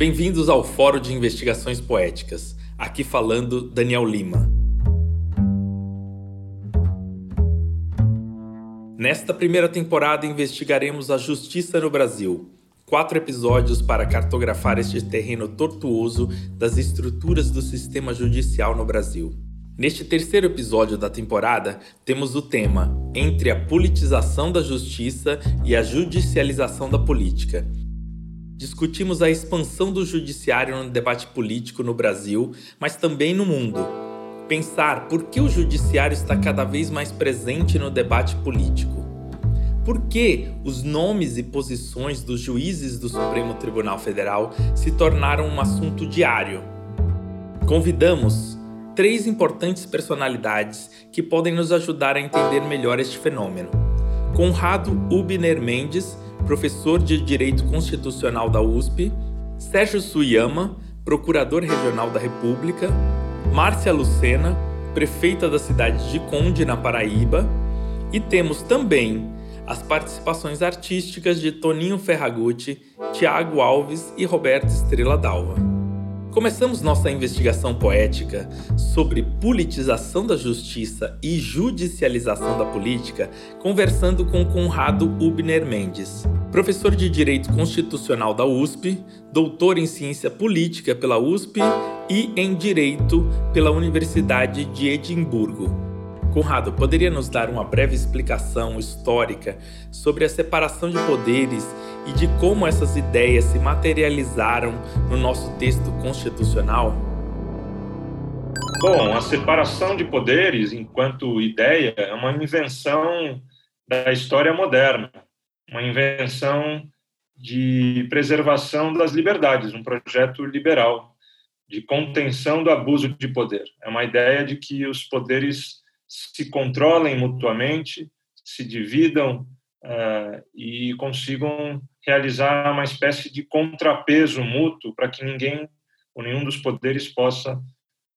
Bem-vindos ao Fórum de Investigações Poéticas. Aqui falando Daniel Lima. Nesta primeira temporada investigaremos a justiça no Brasil. Quatro episódios para cartografar este terreno tortuoso das estruturas do sistema judicial no Brasil. Neste terceiro episódio da temporada, temos o tema Entre a politização da justiça e a judicialização da política. Discutimos a expansão do judiciário no debate político no Brasil, mas também no mundo pensar por que o judiciário está cada vez mais presente no debate político. Por que os nomes e posições dos juízes do Supremo Tribunal Federal se tornaram um assunto diário? Convidamos três importantes personalidades que podem nos ajudar a entender melhor este fenômeno. Conrado Ubner Mendes, professor de Direito Constitucional da USP, Sérgio Suyama, procurador regional da República, Márcia Lucena, prefeita da cidade de Conde, na Paraíba, e temos também as participações artísticas de Toninho Ferragutti, Tiago Alves e Roberto Estrela Dalva. Começamos nossa investigação poética sobre politização da justiça e judicialização da política conversando com Conrado Ubner Mendes, professor de Direito Constitucional da USP, doutor em Ciência Política pela USP e em Direito pela Universidade de Edimburgo. Conrado, poderia nos dar uma breve explicação histórica sobre a separação de poderes e de como essas ideias se materializaram no nosso texto constitucional? Bom, a separação de poderes enquanto ideia é uma invenção da história moderna, uma invenção de preservação das liberdades, um projeto liberal de contenção do abuso de poder. É uma ideia de que os poderes se controlem mutuamente, se dividam uh, e consigam realizar uma espécie de contrapeso mútuo para que ninguém ou nenhum dos poderes possa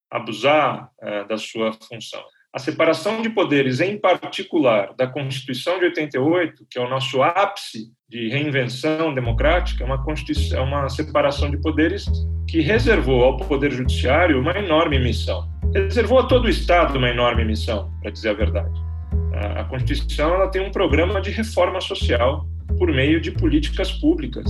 abusar uh, da sua função. A separação de poderes, em particular da Constituição de 88, que é o nosso ápice de reinvenção democrática, é uma, Constituição, é uma separação de poderes que reservou ao Poder Judiciário uma enorme missão reservou a todo o Estado uma enorme missão, para dizer a verdade. A Constituição ela tem um programa de reforma social por meio de políticas públicas.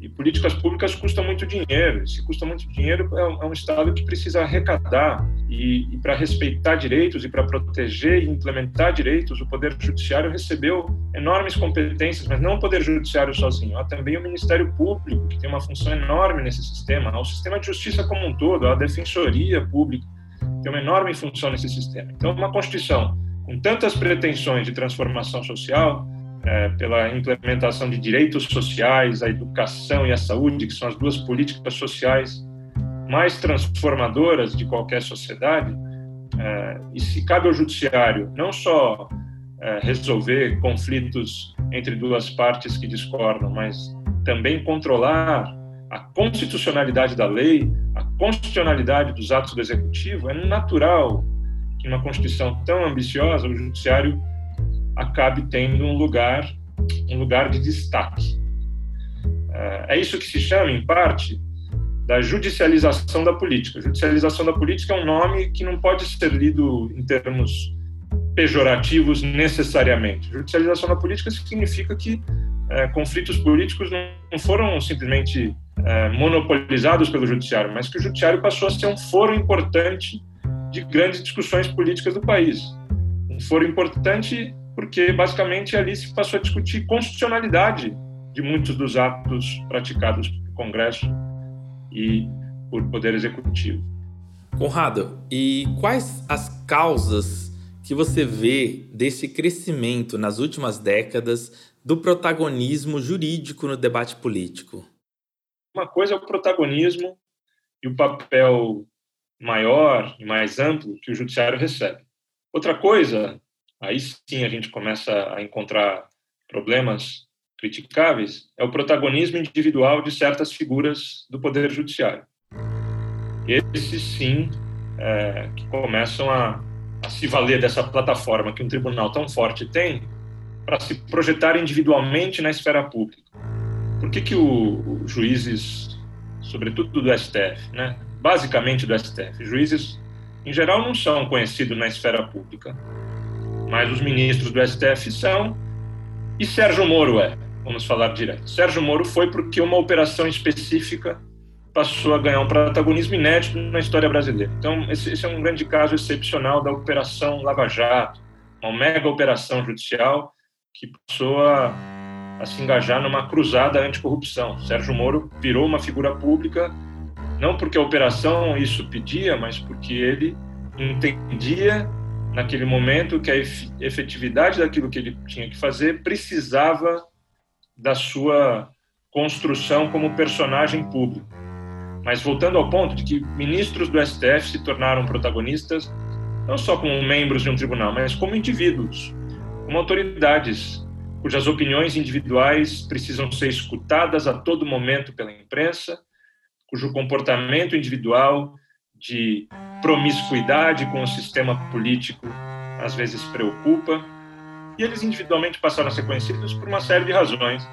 E políticas públicas custam muito dinheiro. Se custa muito dinheiro, é um, é Estado que precisa arrecadar. E, e para respeitar direitos e para proteger e implementar direitos, o Poder Judiciário recebeu enormes competências, mas não o Poder Judiciário sozinho. Há também o Ministério Público, que tem uma função enorme nesse sistema. Há o sistema de justiça como um todo, há a Defensoria Pública tem uma enorme função nesse sistema. Então, uma Constituição com tantas pretensões de transformação social, é, pela implementação de direitos sociais, a educação e a saúde, que são as duas políticas sociais mais transformadoras de qualquer sociedade, é, e se cabe ao judiciário não só é, resolver conflitos entre duas partes que discordam, mas também controlar a constitucionalidade da lei, a constitucionalidade dos atos do executivo, é natural que uma Constituição tão ambiciosa, o judiciário acabe tendo um lugar, um lugar de destaque. É, é isso que se chama, em parte, da judicialização da política. Judicialização da política é um nome que não pode ser lido em termos pejorativos necessariamente. Judicialização da política significa que é, conflitos políticos não foram simplesmente é, monopolizados pelo judiciário, mas que o judiciário passou a ser um foro importante de grandes discussões políticas do país. Um foro importante porque, basicamente, ali se passou a discutir constitucionalidade de muitos dos atos praticados pelo Congresso e por Poder Executivo. Conrado, e quais as causas que você vê desse crescimento nas últimas décadas do protagonismo jurídico no debate político? Uma coisa é o protagonismo e o papel maior e mais amplo que o judiciário recebe. Outra coisa, aí sim a gente começa a encontrar problemas criticáveis, é o protagonismo individual de certas figuras do poder judiciário. Esses sim é, que começam a, a se valer dessa plataforma que um tribunal tão forte tem para se projetar individualmente na esfera pública. Por que, que os juízes sobretudo do STF, né? basicamente do STF. Juízes, em geral, não são conhecidos na esfera pública, mas os ministros do STF são, e Sérgio Moro é, vamos falar direto. Sérgio Moro foi porque uma operação específica passou a ganhar um protagonismo inédito na história brasileira. Então, esse, esse é um grande caso excepcional da Operação Lava Jato, uma mega operação judicial que passou a, a se engajar numa cruzada anticorrupção. Sérgio Moro virou uma figura pública, não porque a operação isso pedia, mas porque ele entendia naquele momento que a efetividade daquilo que ele tinha que fazer precisava da sua construção como personagem público. Mas voltando ao ponto de que ministros do STF se tornaram protagonistas não só como membros de um tribunal, mas como indivíduos, como autoridades cujas opiniões individuais precisam ser escutadas a todo momento pela imprensa, cujo comportamento individual de promiscuidade com o sistema político às vezes preocupa, e eles individualmente passaram a ser conhecidos por uma série de razões.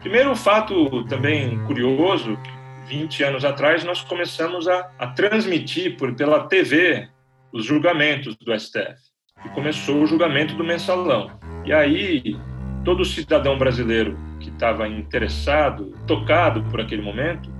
Primeiro, um fato também curioso, 20 anos atrás nós começamos a, a transmitir por, pela TV os julgamentos do STF. E começou o julgamento do mensalão. E aí, todo cidadão brasileiro que estava interessado, tocado por aquele momento,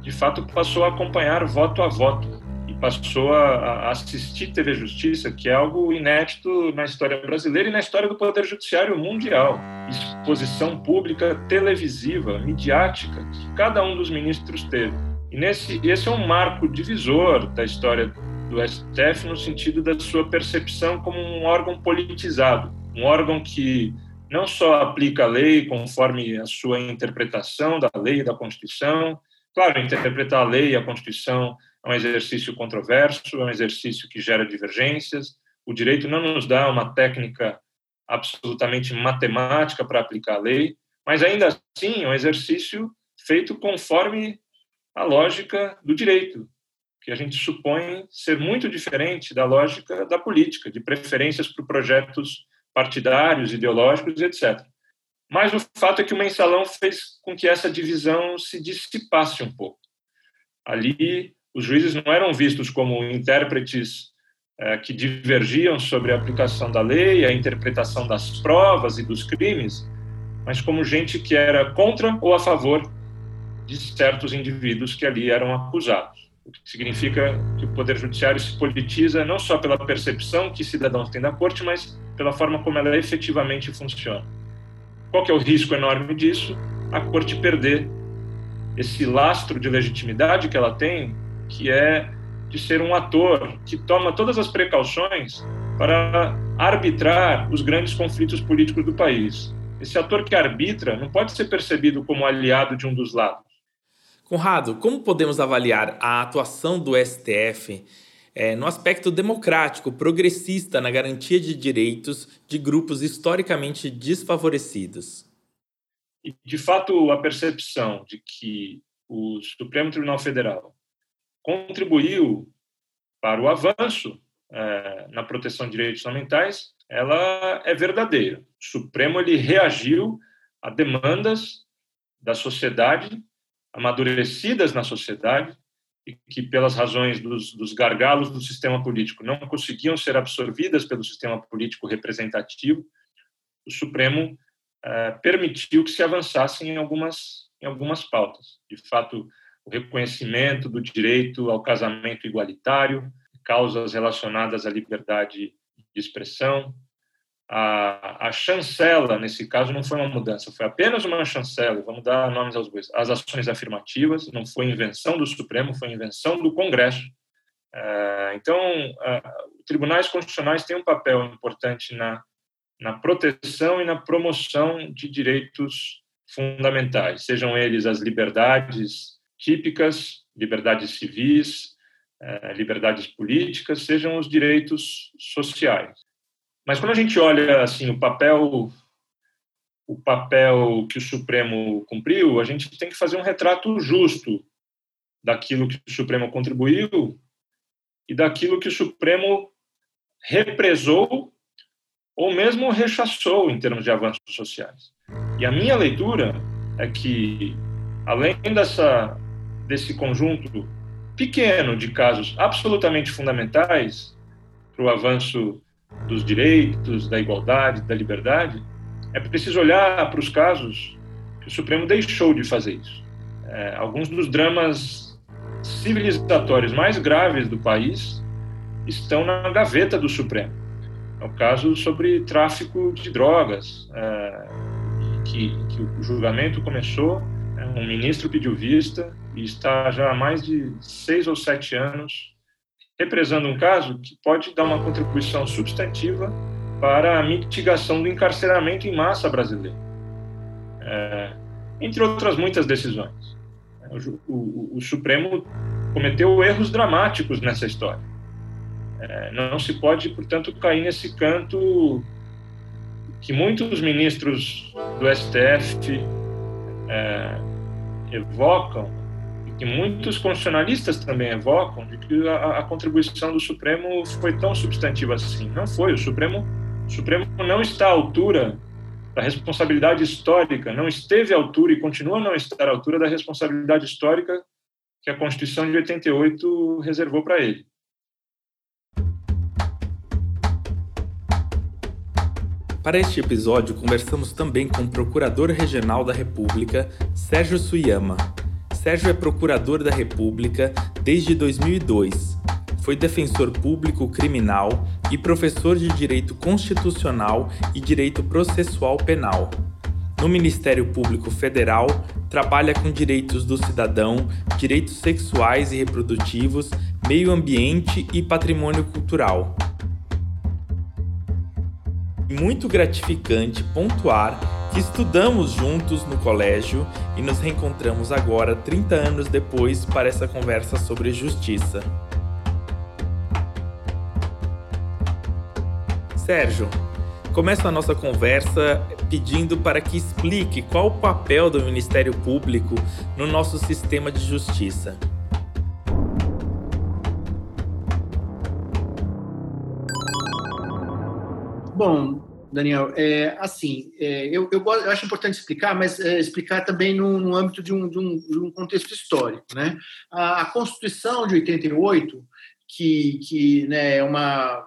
de fato passou a acompanhar voto a voto e passou a, assistir TV Justiça, que é algo inédito na história brasileira e na história do Poder Judiciário mundial. Exposição pública, televisiva, midiática, que cada um dos ministros teve. E nesse, esse é um marco divisor da história do STF no sentido da sua percepção como um órgão politizado, um órgão que não só aplica a lei conforme a sua interpretação da lei e da Constituição. Claro, interpretar a lei e a Constituição é um exercício controverso, é um exercício que gera divergências. O direito não nos dá uma técnica absolutamente matemática para aplicar a lei, mas ainda assim é um exercício feito conforme a lógica do direito, que a gente supõe ser muito diferente da lógica da política, de preferências por projetos partidários, ideológicos, etc. Mas o fato é que o mensalão fez com que essa divisão se dissipasse um pouco. Ali, os juízes não eram vistos como intérpretes é, que divergiam sobre a aplicação da lei, a interpretação das provas e dos crimes, mas como gente que era contra ou a favor de certos indivíduos que ali eram acusados o que significa que o Poder Judiciário se politiza não só pela percepção que cidadãos têm da Corte, mas pela forma como ela efetivamente funciona. Qual que é o risco enorme disso? A Corte perder esse lastro de legitimidade que ela tem, que é de ser um ator que toma todas as precauções para arbitrar os grandes conflitos políticos do país. Esse ator que arbitra não pode ser percebido como aliado de um dos lados Conrado, como podemos avaliar a atuação do STF é, no aspecto democrático, progressista na garantia de direitos de grupos historicamente desfavorecidos? De fato, a percepção de que o Supremo Tribunal Federal contribuiu para o avanço é, na proteção de direitos fundamentais, ela é verdadeira. O Supremo ele reagiu a demandas da sociedade amadurecidas na sociedade e que, pelas razões dos, dos gargalos do sistema político, não conseguiam ser absorvidas pelo sistema político representativo, o Supremo eh, permitiu que se avançasse em algumas, em algumas pautas. De fato, o reconhecimento do direito ao casamento igualitário, causas relacionadas à liberdade de expressão, a, a chancela, nesse caso, não foi uma mudança, foi apenas uma chancela, vamos dar nomes aos bois, as ações afirmativas, não foi invenção do Supremo, foi invenção do Congresso. É, então, tribunais constitucionais têm um papel importante na, na proteção e na promoção de direitos fundamentais, sejam eles as liberdades típicas, liberdades civis, é, liberdades políticas, sejam os direitos sociais. Mas quando a gente olha assim o papel o papel que o Supremo cumpriu, a gente tem que fazer um retrato justo daquilo que o Supremo contribuiu e daquilo que o Supremo represou ou mesmo rechaçou em termos de avanços sociais. E a minha leitura é que, além dessa, desse conjunto pequeno de casos absolutamente fundamentais para o avanço dos direitos, da igualdade, da liberdade, é preciso olhar para os casos que o Supremo deixou de fazer isso. É, alguns dos dramas civilizatórios mais graves do país estão na gaveta do Supremo. É o caso sobre tráfico de drogas, é, que, que o julgamento começou, é, um ministro pediu vista e está já há mais de seis ou sete anos represando um caso que pode dar uma contribuição substantiva para a mitigação do encarceramento em massa brasileiro, é, entre outras muitas decisões. O, o, o, Supremo cometeu erros dramáticos nessa história. É, não se pode, portanto, cair nesse canto que muitos ministros do STF é, evocam que muitos constitucionalistas também evocam de que a, a, contribuição do Supremo foi tão substantiva assim. Não foi. O Supremo, o Supremo não está à altura da responsabilidade histórica, não esteve à altura e continua a não estar à altura da responsabilidade histórica que a Constituição de 88 reservou para ele. Para este episódio, conversamos também com o Procurador Regional da República, Sérgio Suyama. Sérgio é Procurador da República desde 2002. Foi defensor público criminal e professor de Direito Constitucional e Direito Processual Penal. No Ministério Público Federal, trabalha com direitos do cidadão, direitos sexuais e reprodutivos, meio ambiente e patrimônio cultural muito gratificante pontuar que estudamos juntos no colégio e nos reencontramos agora, 30 anos depois, para essa conversa sobre justiça. Sérgio, começo a nossa conversa pedindo para que explique qual o papel do Ministério Público no nosso sistema de justiça. Bom, Daniel, é, assim, é, eu, eu, eu, acho importante explicar, mas é, explicar também no, no âmbito de um, de, um, de um, contexto histórico. Né? A, a, Constituição de 88, que, que né, é uma,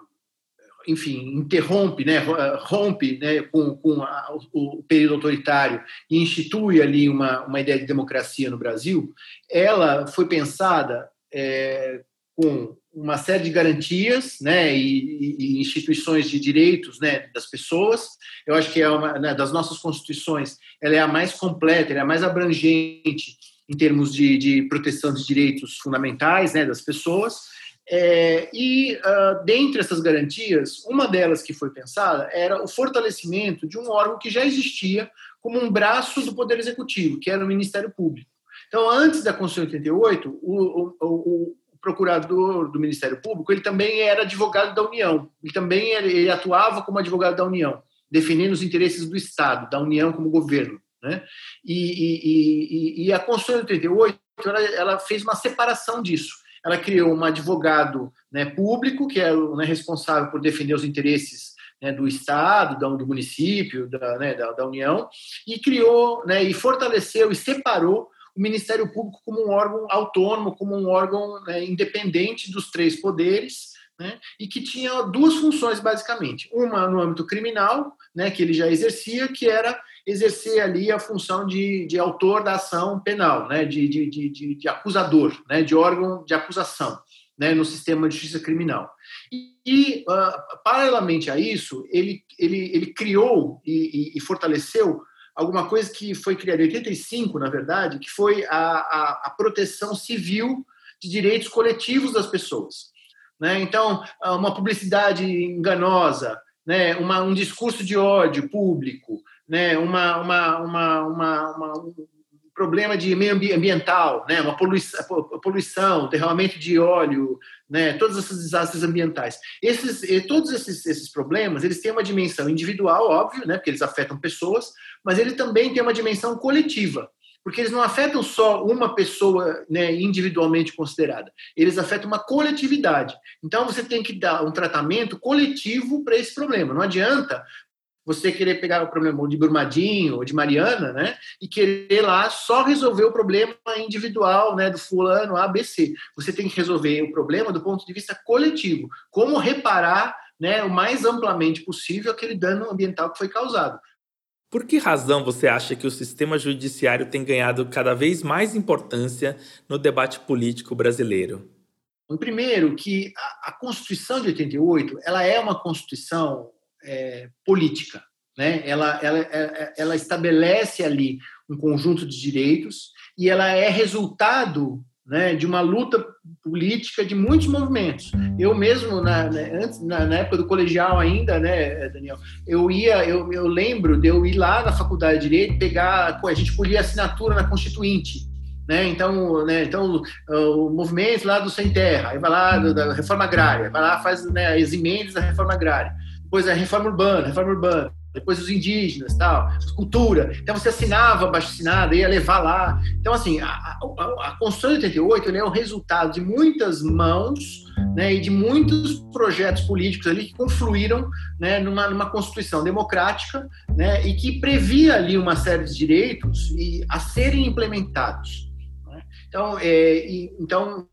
enfim, interrompe, né, rompe né, com, com a, o, período autoritário e institui ali uma, uma ideia de democracia no Brasil, ela foi pensada é, com uma série de garantias né, e, e, instituições de direitos né, das pessoas. Eu acho que é uma né, das nossas constituições, ela é a mais completa, ela é a mais abrangente em termos de, de proteção de direitos fundamentais né, das pessoas. É, e, uh, dentre essas garantias, uma delas que foi pensada era o fortalecimento de um órgão que já existia como um braço do Poder Executivo, que era o Ministério Público. Então, antes da Constituição de 88, o, o, o procurador do Ministério Público, ele também era advogado da União. Ele também ele atuava como advogado da União, defendendo os interesses do Estado, da União como governo. Né? E, e, e, e a Constituição de 88 ela, ela, fez uma separação disso. Ela criou um advogado né, público, que é né, responsável por defender os interesses né, do Estado, do município, da, né, da, da União, e criou né, e fortaleceu e separou o Ministério Público como um órgão autônomo, como um órgão né, independente dos três poderes, né, e que tinha duas funções basicamente. Uma no âmbito criminal, né, que ele já exercia, que era exercer ali a função de, de autor da ação penal, né, de, de, de, de acusador, né, de órgão de acusação. Né, no sistema de justiça criminal. E, e uh, paralelamente a isso, ele, ele, ele criou e, e, e fortaleceu alguma coisa que foi criada em 85, na verdade, que foi a, a, a proteção civil de direitos coletivos das pessoas. Né? Então, uma publicidade enganosa, né? uma, um discurso de ódio público, né? uma, uma, uma, uma, um problema de meio ambiental, né? uma poluição, poluição, derramamento de óleo, né? todos esses desastres ambientais. Esses, todos esses, esses problemas, eles têm uma dimensão individual, óbvio, né? porque eles afetam pessoas, mas ele também tem uma dimensão coletiva, porque eles não afetam só uma pessoa né, individualmente considerada, eles afetam uma coletividade. Então você tem que dar um tratamento coletivo para esse problema. Não adianta você querer pegar o problema de Brumadinho ou de Mariana, né, e querer lá só resolver o problema individual, né, do fulano ABC. Você tem que resolver o problema do ponto de vista coletivo. Como reparar, né, o mais amplamente possível aquele dano ambiental que foi causado. Por que razão você acha que o sistema judiciário tem ganhado cada vez mais importância no debate político brasileiro? Primeiro, que a, Constituição de 88 ela é uma Constituição é, política. Né? Ela, ela, é, é, ela estabelece ali um conjunto de direitos e ela é resultado né, de uma luta política de muitos movimentos. Eu mesmo, na, né, antes, na, na, época do colegial ainda, né, Daniel, eu ia, eu, eu lembro de eu ir lá na faculdade de Direito, pegar, a gente colhia assinatura na Constituinte, né? Então, né, então o movimento lá do Sem Terra, aí vai lá da reforma agrária, vai lá faz né, as emendas da reforma agrária depois a reforma urbana, reforma urbana, depois os indígenas, tal, cultura. Então você assinava abaixo assinada, ia levar lá. Então assim, a, a, a Constituição de 88 é o resultado de muitas mãos, né, e de muitos projetos políticos ali que confluíram, né, numa, numa Constituição democrática, né, e que previa ali uma série de direitos e, a serem implementados. Né? Então, é, então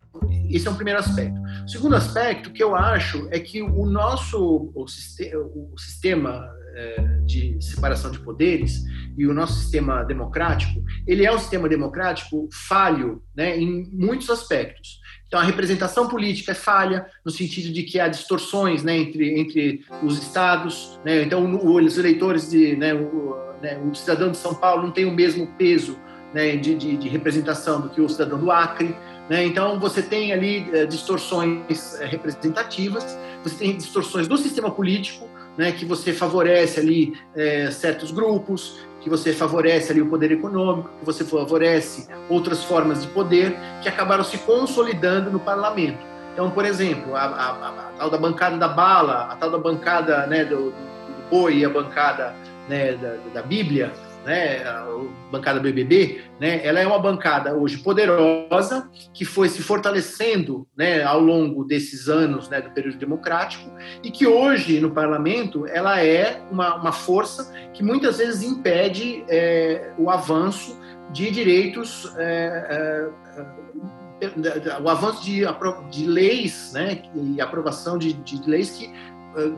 esse é um primeiro aspecto. O segundo aspecto que eu acho é que o nosso o sistema, o sistema é, de separação de poderes e o nosso sistema democrático, ele é um sistema democrático falho né, em muitos aspectos. Então, a representação política é falha, no sentido de que há distorções né, entre, entre os estados. Né, então, os eleitores, de, né, o, né, o cidadão de São Paulo não tem o mesmo peso né, de, de, de, representação do que o cidadão do Acre. Né? Então, você tem ali é, distorções é, representativas, você tem distorções do sistema político, né, que você favorece ali é, certos grupos, que você favorece ali o poder econômico, que você favorece outras formas de poder que acabaram se consolidando no parlamento. Então, por exemplo, a, a, a, a tal da bancada da bala, a tal da bancada né, do, do boi a bancada né, da, da Bíblia, né, a bancada BBB, né, ela é uma bancada hoje poderosa que foi se fortalecendo, né, ao longo desses anos, né, do período democrático e que hoje no parlamento ela é uma, uma força que muitas vezes impede é, o avanço de direitos é, é, o avanço de, de leis né, e aprovação de, de leis que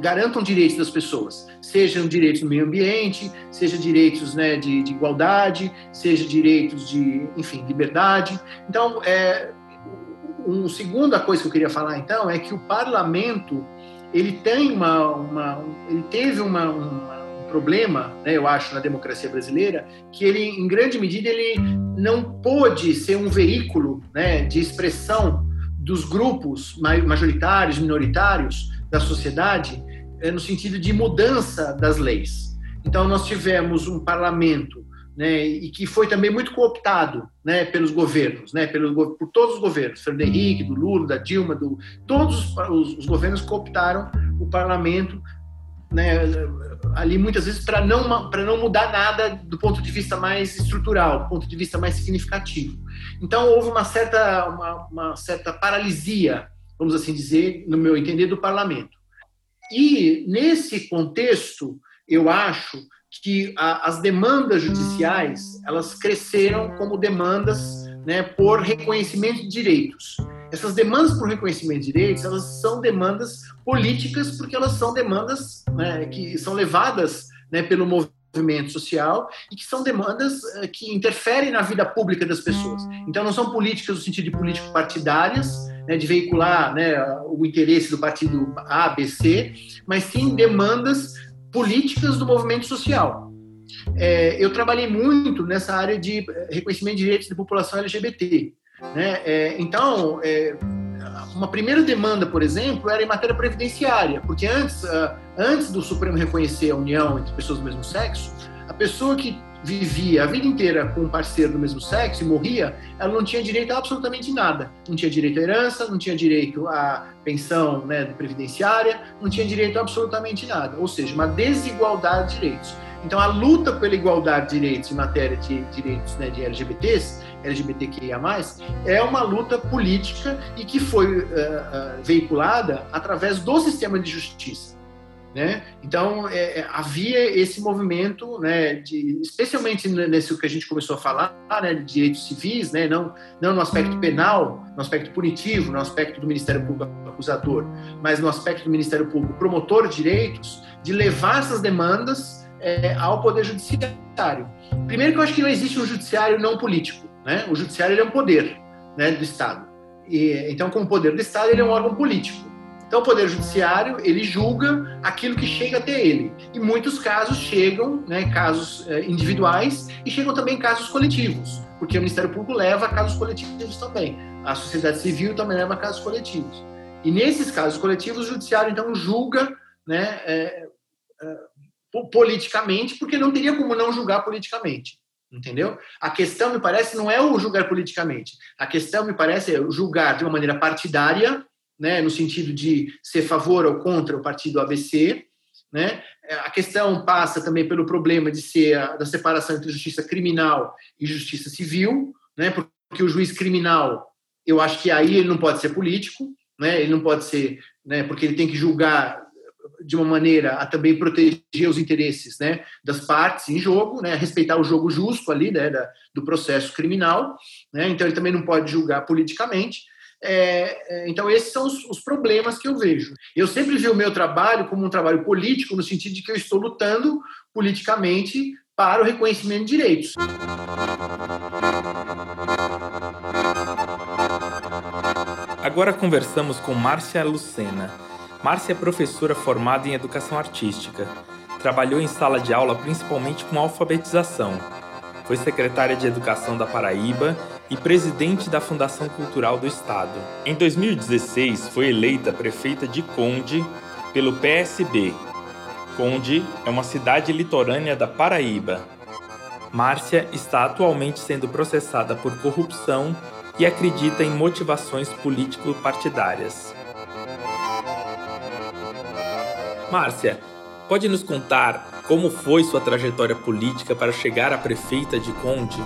garantam direitos das pessoas, sejam direitos no meio ambiente, seja direitos né, de, de, igualdade, seja direitos de, enfim, liberdade. Então, é, uma segunda coisa que eu queria falar então é que o parlamento ele tem uma, uma ele teve uma, uma, um problema, né, eu acho, na democracia brasileira, que ele, em grande medida, ele não pôde ser um veículo né, de expressão dos grupos majoritários, minoritários, da sociedade é, no sentido de mudança das leis. Então, nós tivemos um parlamento né, e que foi também muito cooptado né, pelos governos, né, pelos, por todos os governos, Fernando Henrique, do Lula, da Dilma, do, todos os, os governos cooptaram o parlamento né, ali muitas vezes para não para não mudar nada do ponto de vista mais estrutural, do ponto de vista mais significativo. Então houve uma certa uma, uma certa paralisia vamos assim dizer, no meu entender, do parlamento. E, nesse contexto, eu acho que a, as demandas judiciais elas cresceram como demandas né, por reconhecimento de direitos. Essas demandas por reconhecimento de direitos elas são demandas políticas porque elas são demandas né, que são levadas né, pelo movimento social e que são demandas eh, que interferem na vida pública das pessoas. Então não são políticas no sentido de político partidárias, né, de veicular né, o interesse do partido A, B, C, mas sim demandas políticas do movimento social. É, eu trabalhei muito nessa área de reconhecimento de direitos da população LGBT. Né? É, então, é, uma primeira demanda, por exemplo, era em matéria previdenciária, porque antes, ah, antes do Supremo reconhecer a união entre pessoas do mesmo sexo, a pessoa que vivia a vida inteira com um parceiro do mesmo sexo e morria, ela não tinha direito a absolutamente nada. Não tinha direito à herança, não tinha direito à pensão né, previdenciária, não tinha direito a absolutamente nada. Ou seja, uma desigualdade de direitos. Então, a luta pela igualdade de direitos em matéria de direitos né, de LGBTs, LGBTQIA+, é uma luta política e que foi uh, uh, veiculada através do sistema de justiça. Né? Então, é, é, havia esse movimento, né, de, especialmente nesse que a gente começou a falar, né, de direitos civis, né, não, não no aspecto penal, no aspecto punitivo, no aspecto do Ministério Público acusador, mas no aspecto do Ministério Público promotor de direitos, de levar essas demandas é, ao Poder Judiciário. Primeiro que eu acho que não existe um judiciário não político. Né? O judiciário é um poder né, do Estado. E, então, como poder do Estado, ele é um órgão político. Então, o Poder Judiciário, ele julga aquilo que chega até ele. E muitos casos chegam, né, casos eh, individuais, e chegam também casos coletivos, porque o Ministério Público leva casos coletivos também. A sociedade civil também leva casos coletivos. E nesses casos coletivos, o Judiciário, então, julga né, é, é, politicamente, porque não teria como não julgar politicamente. Entendeu? A questão, me parece, não é o julgar politicamente. A questão, me parece, é julgar de uma maneira partidária né, no sentido de ser favor ou contra o partido ABC. Né? A questão passa também pelo problema de ser a, da separação entre justiça criminal e justiça civil, né? porque o juiz criminal, eu acho que aí ele não pode ser político, né? ele não pode ser, né? porque ele tem que julgar de uma maneira a também proteger os interesses né, das partes em jogo, né, respeitar o jogo justo ali né, da, do processo criminal. Né, então, ele também não pode julgar politicamente. É, é, então, esses são os, os, problemas que eu vejo. Eu sempre vi o meu trabalho como um trabalho político, no sentido de que eu estou lutando politicamente para o reconhecimento de direitos. Agora conversamos com Márcia Lucena. Márcia é professora formada em educação artística. Trabalhou em sala de aula principalmente com alfabetização. Foi secretária de Educação da Paraíba e presidente da Fundação Cultural do Estado. Em 2016, foi eleita prefeita de Conde pelo PSB. Conde é uma cidade litorânea da Paraíba. Márcia está atualmente sendo processada por corrupção e acredita em motivações político-partidárias. Márcia, pode nos contar como foi sua trajetória política para chegar a prefeita de Conde?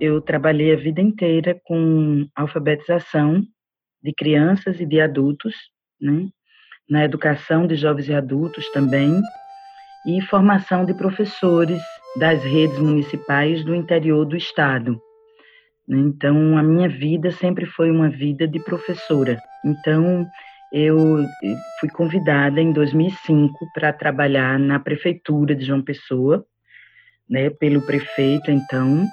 Eu trabalhei a vida inteira com alfabetização de crianças e de adultos, né? na educação de jovens e adultos também, e formação de professores das redes municipais do interior do estado. Né? Então, a minha vida sempre foi uma vida de professora. Então, eu fui convidada em 2005 para trabalhar na prefeitura de João Pessoa, né, pelo prefeito então,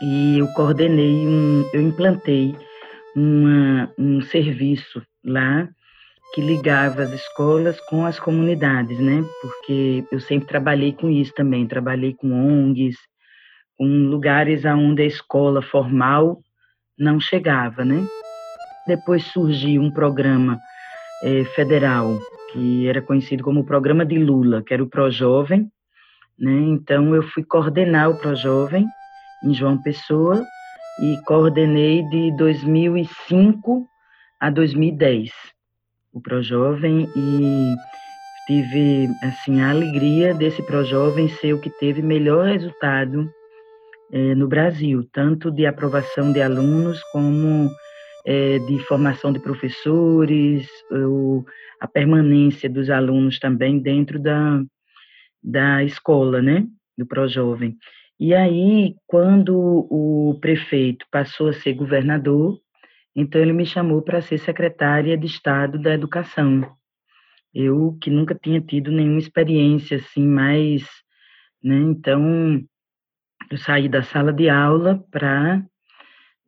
e eu coordenei, um, eu implantei uma, um serviço lá que ligava as escolas com as comunidades, né? Porque eu sempre trabalhei com isso também, trabalhei com ONGs, com lugares aonde a escola formal não chegava, né? Depois surgiu um programa é, federal que era conhecido como o Programa de Lula, que era o Projovem, né? Então eu fui coordenar o Projovem em João Pessoa e coordenei de 2005 a 2010 o Projovem e tive assim a alegria desse Projovem ser o que teve melhor resultado eh, no Brasil, tanto de aprovação de alunos como eh, de formação de professores, ou a permanência dos alunos também dentro da, da escola, né, do Projovem. E aí, quando o prefeito passou a ser governador, então ele me chamou para ser secretária de Estado da Educação. Eu que nunca tinha tido nenhuma experiência assim mais, né? Então eu saí da sala de aula para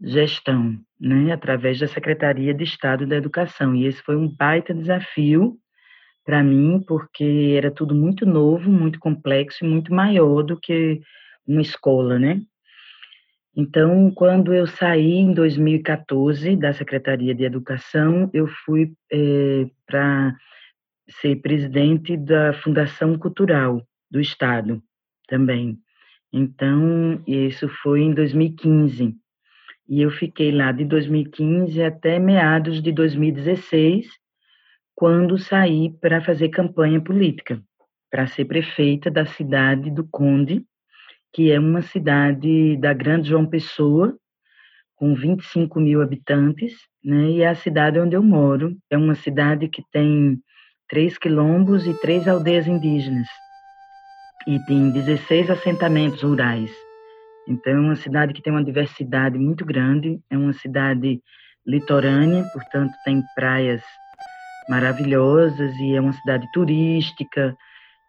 gestão, né, através da Secretaria de Estado da Educação. E esse foi um baita desafio para mim, porque era tudo muito novo, muito complexo e muito maior do que uma escola, né? Então, quando eu saí em 2014 da Secretaria de Educação, eu fui é, para ser presidente da Fundação Cultural do Estado também. Então, isso foi em 2015. E eu fiquei lá de 2015 até meados de 2016, quando saí para fazer campanha política, para ser prefeita da cidade do Conde, que é uma cidade da Grande João Pessoa, com 25 mil habitantes, né? E é a cidade onde eu moro é uma cidade que tem três quilombos e três aldeias indígenas e tem 16 assentamentos rurais. Então, é uma cidade que tem uma diversidade muito grande, é uma cidade litorânea, portanto, tem praias maravilhosas e é uma cidade turística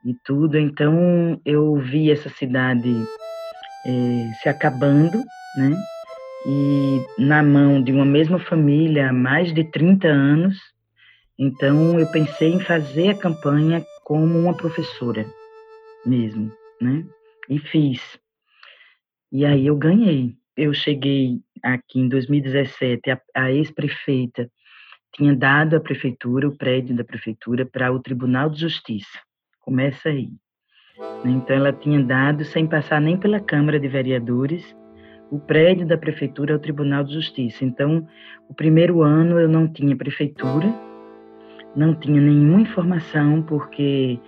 e tudo. Então, eu vi essa cidade é, se acabando, né? E na mão de uma mesma família há mais de 30 anos. Então, eu pensei em fazer a campanha como uma professora mesmo, né? E fiz. E aí eu ganhei. Eu cheguei aqui em 2017, a, a ex-prefeita tinha dado à prefeitura, o prédio da prefeitura, para o Tribunal de Justiça. Começa aí. Então, ela tinha dado, sem passar nem pela Câmara de Vereadores, o prédio da prefeitura ao Tribunal de Justiça. Então, o primeiro ano eu não tinha prefeitura, não tinha nenhuma informação, porque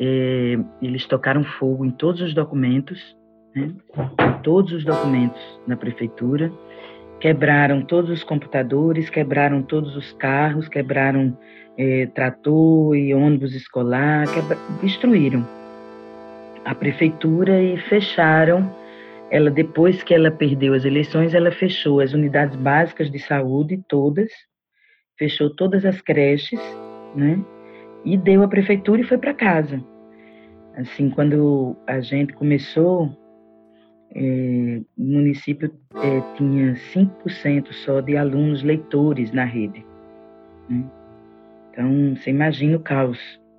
é, eles tocaram fogo em todos os documentos, né? todos os documentos na prefeitura, quebraram todos os computadores, quebraram todos os carros, quebraram é, trator e ônibus escolar, destruíram a prefeitura e fecharam. Ela depois que ela perdeu as eleições, ela fechou as unidades básicas de saúde todas, fechou todas as creches, né? e deu à prefeitura e foi para casa. Assim, quando a gente começou, é, o município é, tinha 5% só de alunos leitores na rede. Né? Então, você imagina o caos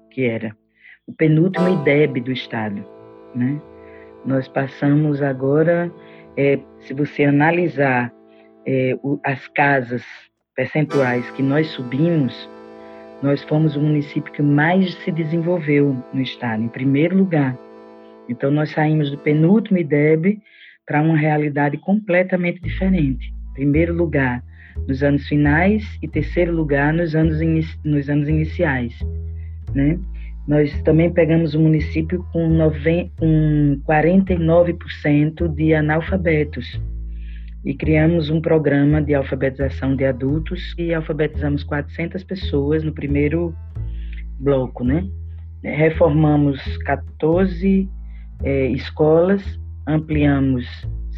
que era. O penúltimo IDEB do Estado. Né? Nós passamos agora, é, se você analisar é, o, as casas percentuais que nós subimos, nós fomos o município que mais se desenvolveu no estado, em primeiro lugar. Então, nós saímos do penúltimo IDEB para uma realidade completamente diferente. Primeiro lugar nos anos finais e terceiro lugar nos anos, nos anos iniciais. Né? Nós também pegamos o município com, com 49% de analfabetos e criamos um programa de alfabetização de adultos e alfabetizamos 400 pessoas no primeiro bloco, né? Reformamos 14 é, escolas, ampliamos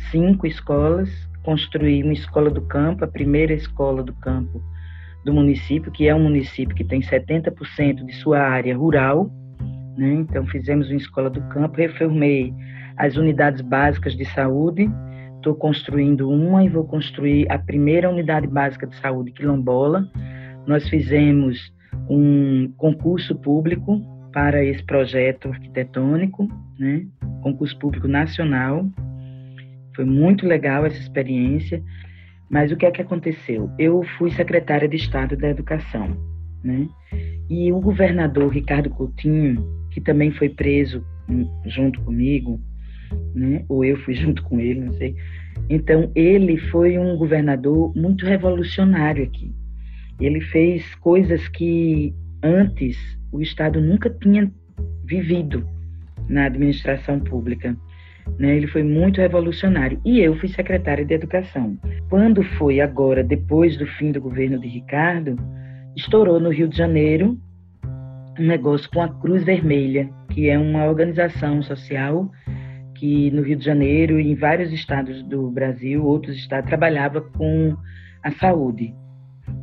cinco escolas, construímos uma escola do campo, a primeira escola do campo do município, que é um município que tem 70% de sua área rural, né? Então fizemos uma escola do campo, reformei as unidades básicas de saúde, Estou construindo uma e vou construir a primeira unidade básica de saúde quilombola. Nós fizemos um concurso público para esse projeto arquitetônico, né? concurso público nacional. Foi muito legal essa experiência. Mas o que é que aconteceu? Eu fui secretária de Estado da Educação, né? E o governador Ricardo Coutinho, que também foi preso junto comigo, né? Ou eu fui junto com ele, não sei. Então, ele foi um governador muito revolucionário aqui. Ele fez coisas que antes o Estado nunca tinha vivido na administração pública. Né? Ele foi muito revolucionário. E eu fui secretária de Educação. Quando foi agora, depois do fim do governo de Ricardo, estourou no Rio de Janeiro um negócio com a Cruz Vermelha, que é uma organização social que no Rio de Janeiro e em vários estados do Brasil, outros estados, trabalhava com a saúde.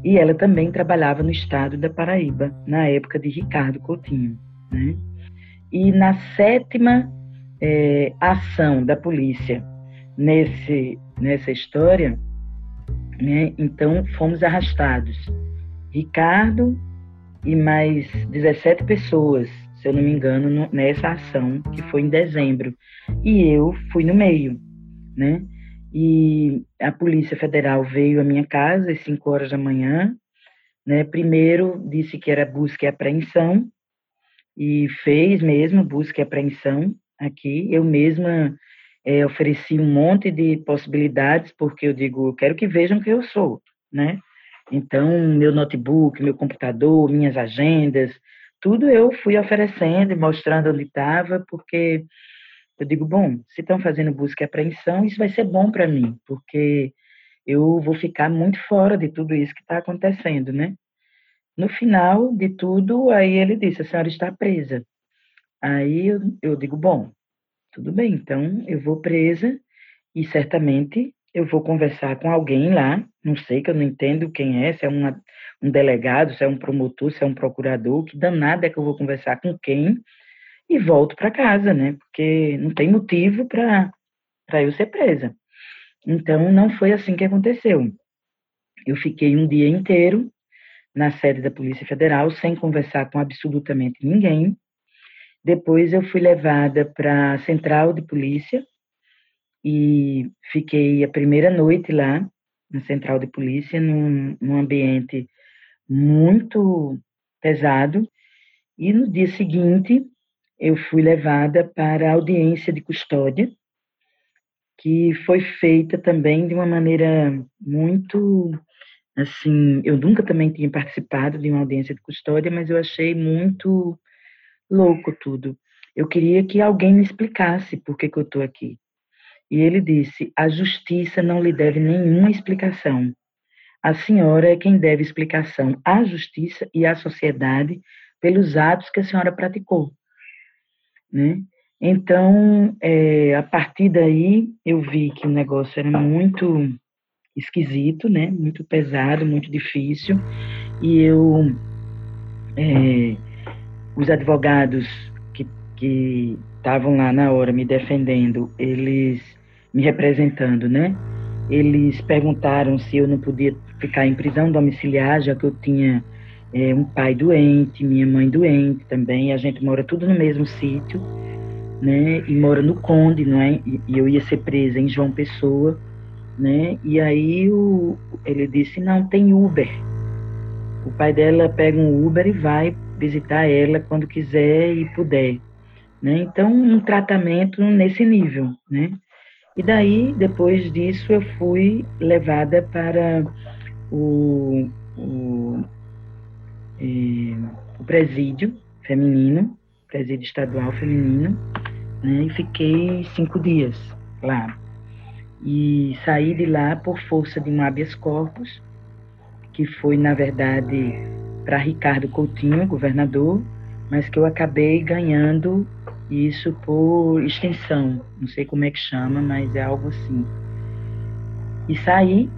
E ela também trabalhava no estado da Paraíba, na época de Ricardo Coutinho. Né? E na sétima é, ação da polícia nesse, nessa história, né, então fomos arrastados. Ricardo e mais 17 pessoas se eu não me engano, nessa ação, que foi em dezembro. E eu fui no meio, né? E a Polícia Federal veio à minha casa às 5 horas da manhã, né? Primeiro disse que era busca e apreensão, e fez mesmo busca e apreensão aqui. Eu mesma é, ofereci um monte de possibilidades, porque eu digo, eu quero que vejam que eu sou, né? Então, meu notebook, meu computador, minhas agendas, tudo eu fui oferecendo e mostrando onde estava, porque eu digo, bom, se estão fazendo busca e apreensão, isso vai ser bom para mim, porque eu vou ficar muito fora de tudo isso que está acontecendo, né? No final de tudo, aí ele disse: a senhora está presa. Aí eu, eu digo: bom, tudo bem, então eu vou presa e certamente eu vou conversar com alguém lá, não sei, que eu não entendo quem é, se é uma, um delegado, se é um promotor, se é um procurador, que danada é que eu vou conversar com quem e volto para casa, né? Porque não tem motivo para eu ser presa. Então, não foi assim que aconteceu. Eu fiquei um dia inteiro na sede da Polícia Federal sem conversar com absolutamente ninguém. Depois eu fui levada para a central de polícia e fiquei a primeira noite lá na central de polícia num, num ambiente muito pesado. E no dia seguinte eu fui levada para a audiência de custódia que foi feita também de uma maneira muito assim eu nunca também tinha participado de uma audiência de custódia mas eu achei muito louco tudo eu queria que alguém me explicasse por que, que eu estou aqui e ele disse: A justiça não lhe deve nenhuma explicação. A senhora é quem deve explicação à justiça e à sociedade pelos atos que a senhora praticou. Né? Então, é, a partir daí, eu vi que o negócio era muito esquisito, né? muito pesado, muito difícil, e eu, é, os advogados que estavam lá na hora me defendendo, eles me representando, né? Eles perguntaram se eu não podia ficar em prisão domiciliar, já que eu tinha é, um pai doente, minha mãe doente também, a gente mora tudo no mesmo sítio, né? E mora no Conde, não é? E, e eu ia ser presa em João Pessoa, né? E aí o, ele disse não tem Uber. O pai dela pega um Uber e vai visitar ela quando quiser e puder, né? Então um tratamento nesse nível, né? E daí, depois disso, eu fui levada para o, o, é, o presídio feminino, presídio estadual feminino, né, e fiquei cinco dias lá. E saí de lá por força de um habeas corpus, que foi, na verdade, para Ricardo Coutinho, governador, mas que eu acabei ganhando isso por extensão, não sei como é que chama, mas é algo assim. E saí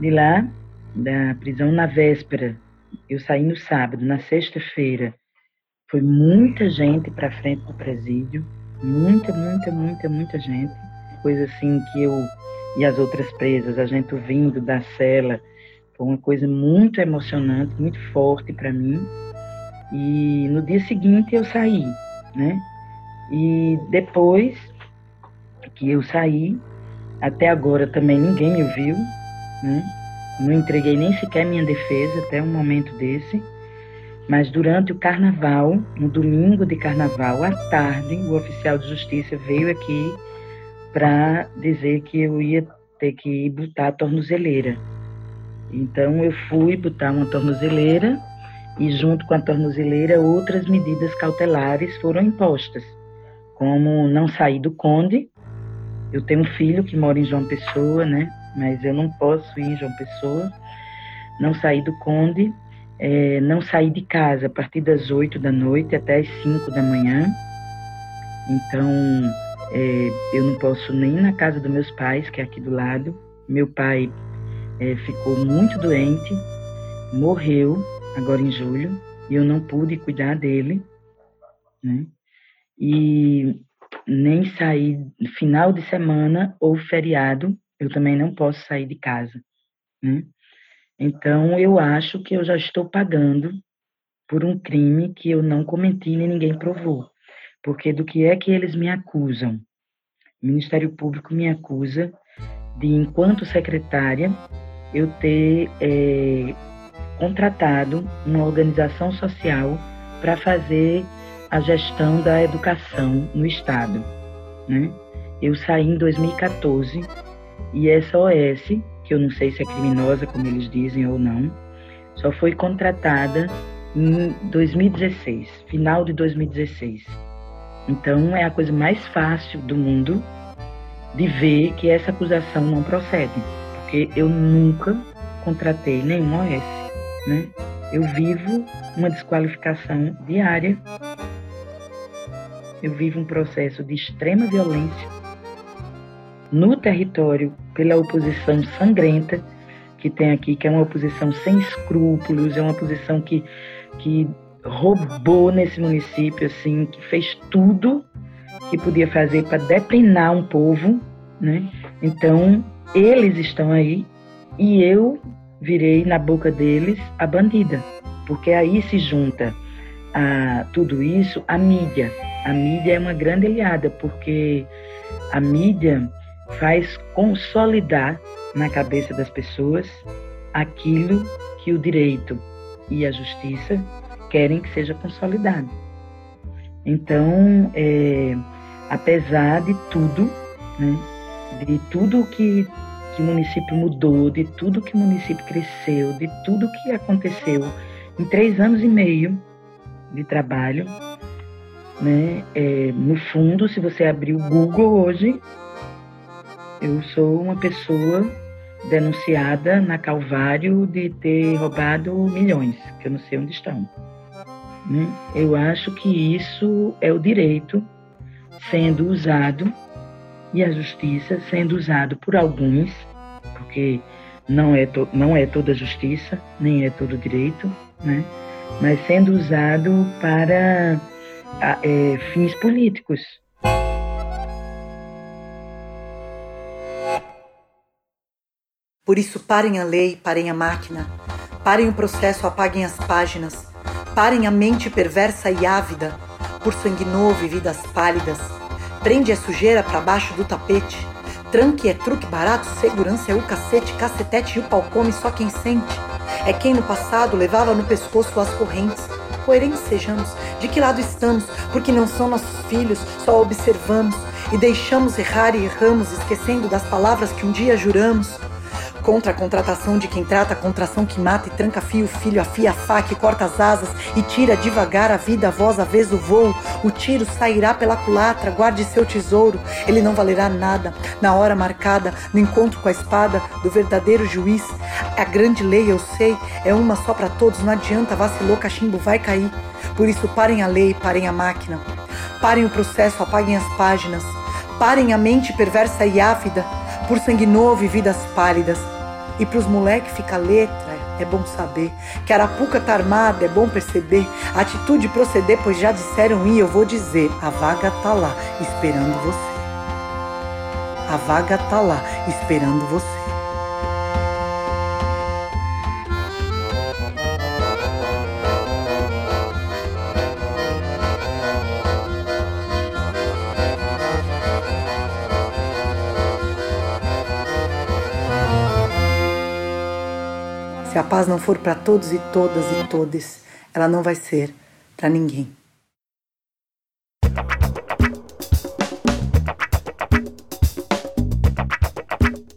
de lá, da prisão na véspera. Eu saí no sábado, na sexta-feira. Foi muita gente para frente do presídio, muita, muita, muita, muita gente. Coisa assim que eu e as outras presas, a gente vindo da cela, foi uma coisa muito emocionante, muito forte para mim. E no dia seguinte eu saí, né? E depois que eu saí, até agora também ninguém me viu, né? Não entreguei nem sequer minha defesa até um momento desse. Mas durante o carnaval, no domingo de carnaval, à tarde, o oficial de justiça veio aqui para dizer que eu ia ter que botar a tornozeleira. Então eu fui botar uma tornozeleira e junto com a tornozeleira outras medidas cautelares foram impostas como não sair do Conde. Eu tenho um filho que mora em João Pessoa, né? Mas eu não posso ir em João Pessoa. Não sair do Conde, é, não sair de casa a partir das 8 da noite até as 5 da manhã. Então, é, eu não posso nem na casa dos meus pais, que é aqui do lado. Meu pai é, ficou muito doente, morreu agora em julho, e eu não pude cuidar dele, né? e nem sair final de semana ou feriado, eu também não posso sair de casa, né? Então, eu acho que eu já estou pagando por um crime que eu não cometi nem ninguém provou. Porque do que é que eles me acusam? O Ministério Público me acusa de, enquanto secretária, eu ter é, contratado uma organização social para fazer a gestão da educação no Estado. Né? Eu saí em 2014 e essa OS, que eu não sei se é criminosa, como eles dizem ou não, só foi contratada em 2016, final de 2016. Então é a coisa mais fácil do mundo de ver que essa acusação não procede, porque eu nunca contratei nenhum OS, né? Eu vivo uma desqualificação diária. Eu vivo um processo de extrema violência no território pela oposição sangrenta que tem aqui, que é uma oposição sem escrúpulos, é uma oposição que, que roubou nesse município, assim, que fez tudo que podia fazer para depenar um povo, né? Então, eles estão aí e eu virei na boca deles a bandida, porque aí se junta a tudo isso a mídia. A mídia é uma grande aliada, porque a mídia faz consolidar na cabeça das pessoas aquilo que o direito e a justiça querem que seja consolidado. Então, é, apesar de tudo, né, de tudo que, que o município mudou, de tudo que o município cresceu, de tudo que aconteceu em três anos e meio de trabalho, né, é, no fundo, se você abrir o Google hoje, eu sou uma pessoa denunciada na Calvário de ter roubado milhões, que eu não sei onde estão. Né? Eu acho que isso é o direito sendo usado e a justiça sendo usado por alguns, porque não é, to, não é toda justiça, nem é todo direito, né? mas sendo usado para é, fins políticos. Por isso, parem a lei, parem a máquina, parem o processo, apaguem as páginas, parem a mente perversa e ávida, por sangue novo e vidas pálidas. Prende a sujeira para baixo do tapete. Tranque é truque barato, segurança é o cacete, cacetete e o pau come só quem sente. É quem no passado levava no pescoço as correntes. Coerentes sejamos, de que lado estamos, porque não são nossos filhos, só observamos e deixamos errar e erramos, esquecendo das palavras que um dia juramos. Contra a contratação de quem trata, a contração que mata e tranca fio, filho, afia a faca e corta as asas e tira devagar a vida, a voz, a vez, o voo. O tiro sairá pela culatra, guarde seu tesouro, ele não valerá nada. Na hora marcada, no encontro com a espada do verdadeiro juiz, a grande lei, eu sei, é uma só para todos, não adianta, vacilou, cachimbo vai cair. Por isso, parem a lei, parem a máquina. Parem o processo, apaguem as páginas. Parem a mente perversa e ávida por sangue novo e vidas pálidas. E pros moleque fica letra, é bom saber. Que Arapuca tá armada, é bom perceber. Atitude proceder, pois já disseram ir, eu vou dizer. A vaga tá lá, esperando você. A vaga tá lá, esperando você. Se a paz não for para todos e todas e todes, ela não vai ser para ninguém.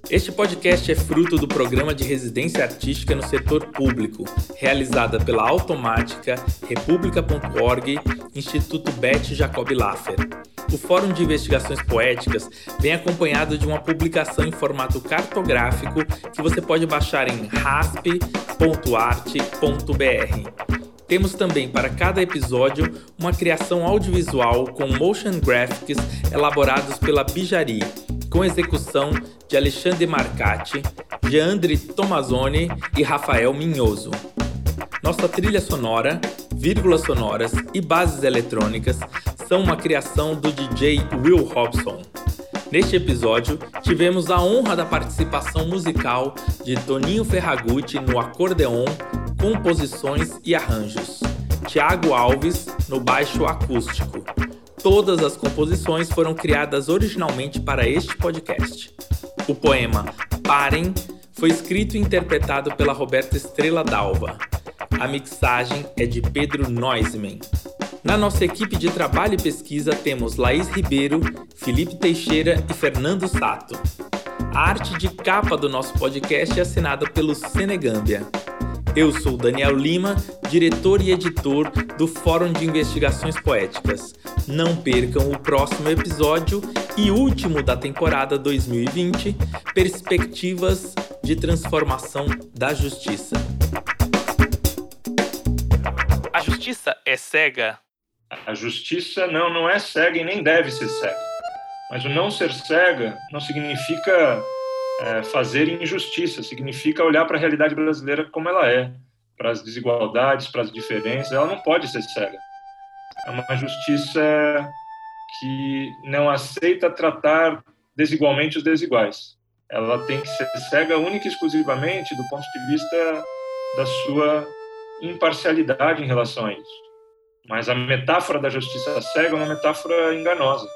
Este podcast é fruto do programa de residência artística no setor público, realizada pela Automática, República.org, Instituto Beth Jacob Laffer. O Fórum de Investigações Poéticas vem acompanhado de uma publicação em formato cartográfico que você pode baixar em rasp.arte.br. Temos também para cada episódio uma criação audiovisual com motion graphics elaborados pela Bijari, com execução de Alexandre Marcati, Geandre Tomazoni e Rafael Minhoso. Nossa trilha sonora, vírgulas sonoras e bases eletrônicas são uma criação do DJ Will Robson. Neste episódio, tivemos a honra da participação musical de Toninho Ferragutti no acordeon, composições e arranjos. Tiago Alves no baixo acústico. Todas as composições foram criadas originalmente para este podcast. O poema Parem foi escrito e interpretado pela Roberta Estrela Dalva. A mixagem é de Pedro Neusman. Na nossa equipe de trabalho e pesquisa temos Laís Ribeiro, Felipe Teixeira e Fernando Sato. A arte de capa do nosso podcast é assinada pelo Senegâmbia. Eu sou Daniel Lima, diretor e editor do Fórum de Investigações Poéticas. Não percam o próximo episódio e último da temporada 2020, Perspectivas de transformação da justiça. Justiça é cega? A justiça não, não é cega e nem deve ser cega. Mas o não ser cega não significa é, fazer injustiça, significa olhar para a realidade brasileira como ela é, para as desigualdades, para as diferenças. Ela não pode ser cega. É uma justiça que não aceita tratar desigualmente os desiguais. Ela tem que ser cega única e exclusivamente do ponto de vista da sua imparcialidade em relação a isso. Mas a metáfora da justiça cega é uma metáfora enganosa